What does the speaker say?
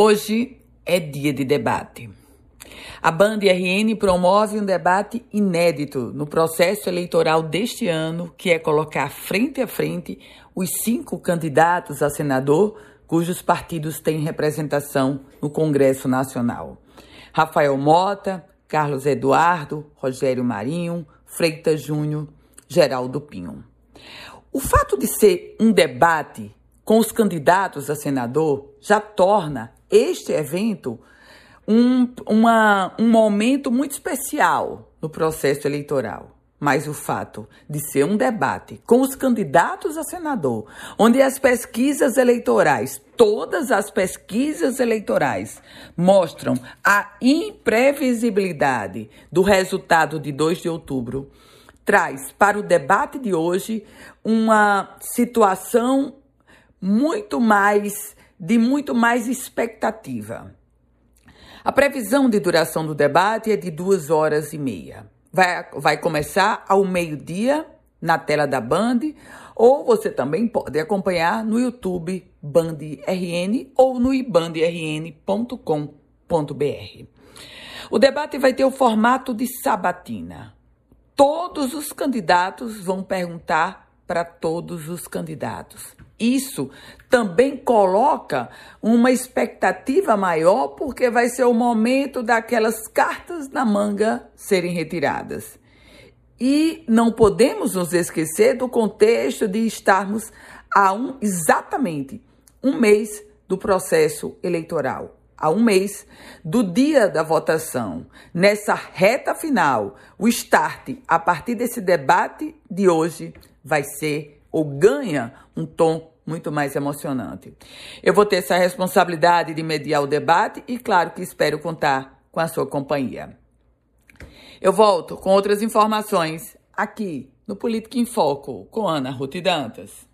Hoje é dia de debate. A Band RN promove um debate inédito no processo eleitoral deste ano, que é colocar frente a frente os cinco candidatos a senador cujos partidos têm representação no Congresso Nacional. Rafael Mota, Carlos Eduardo, Rogério Marinho, Freitas Júnior, Geraldo Pinho. O fato de ser um debate com os candidatos a senador já torna este evento um, uma, um momento muito especial no processo eleitoral. Mas o fato de ser um debate com os candidatos a senador, onde as pesquisas eleitorais, todas as pesquisas eleitorais, mostram a imprevisibilidade do resultado de 2 de outubro, traz para o debate de hoje uma situação muito mais de muito mais expectativa. A previsão de duração do debate é de duas horas e meia. Vai, vai começar ao meio-dia na tela da Band, ou você também pode acompanhar no YouTube Band RN ou no ibandrn.com.br. O debate vai ter o formato de sabatina. Todos os candidatos vão perguntar para todos os candidatos. Isso também coloca uma expectativa maior, porque vai ser o momento daquelas cartas na manga serem retiradas. E não podemos nos esquecer do contexto de estarmos a um exatamente um mês do processo eleitoral, a um mês do dia da votação. Nessa reta final, o start a partir desse debate de hoje vai ser ou ganha um tom muito mais emocionante. Eu vou ter essa responsabilidade de mediar o debate e, claro, que espero contar com a sua companhia. Eu volto com outras informações aqui no Política em Foco com Ana Ruth Dantas.